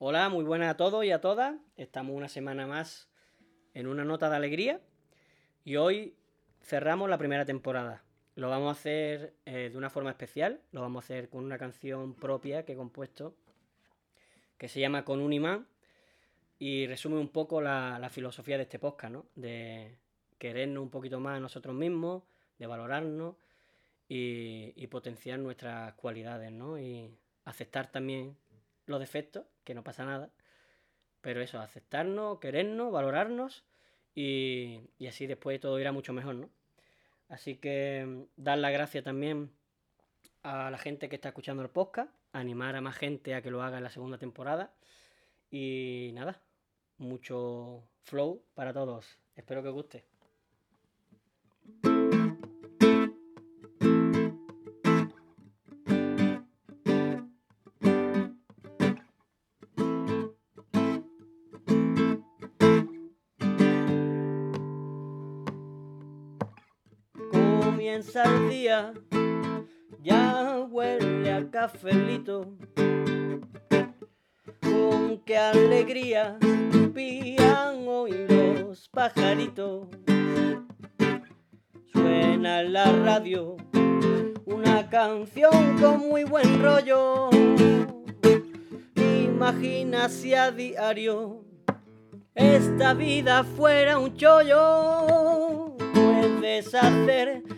Hola, muy buenas a todos y a todas. Estamos una semana más en una nota de alegría y hoy cerramos la primera temporada. Lo vamos a hacer eh, de una forma especial, lo vamos a hacer con una canción propia que he compuesto que se llama Con un imán y resume un poco la, filosofía de este podcast, ¿no? De querernos un poquito más a nosotros mismos, de valorarnos y, y potenciar nuestras cualidades, ¿no? Y aceptar también los defectos, que no pasa nada. Pero eso, aceptarnos, querernos, valorarnos y, y así después todo irá mucho mejor, ¿no? Así que mm, dar las gracias también a la gente que está escuchando el podcast, animar a más gente a que lo haga en la segunda temporada. Y nada, mucho flow para todos. Espero que os guste. Comienza el ya huele a cafelito. Con qué alegría pían hoy los pajaritos. Suena en la radio una canción con muy buen rollo. Imagina si a diario esta vida fuera un chollo. Puedes hacer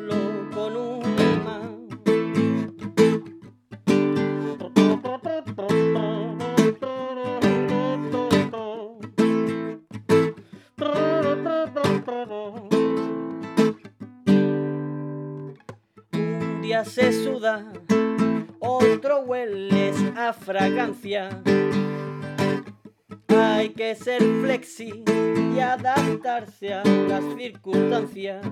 se suda, otro hueles a fragancia. Hay que ser flexi y adaptarse a las circunstancias.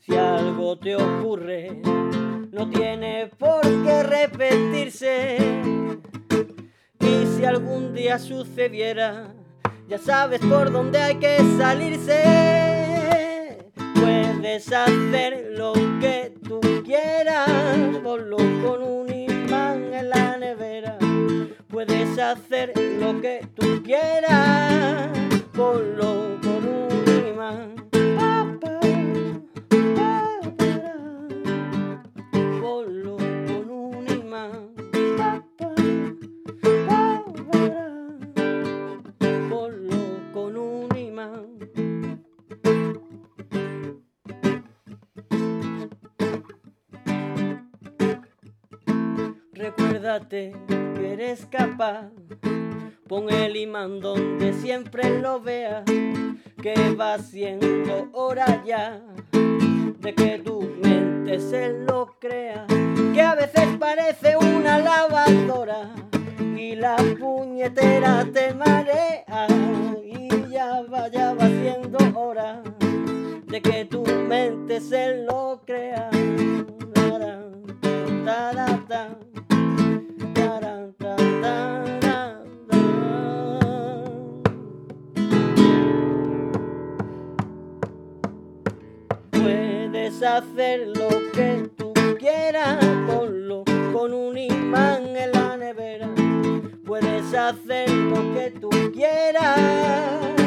Si algo te ocurre, no tiene por qué repetirse. Y si algún día sucediera, ya sabes por dónde hay que salirse. Puedes hacer lo que tú quieras, ponlo con un imán en la nevera. Puedes hacer lo que tú quieras, ponlo con un imán. Recuérdate que eres capaz. Pon el imán donde siempre lo veas, que va siendo hora ya de que tu mente se lo crea, que a veces parece una lavadora y la puñetera te marea y ya va, ya va siendo hora de que tu mente se lo crea. Puedes hacer lo que tú quieras, ponlo con un imán en la nevera. Puedes hacer lo que tú quieras.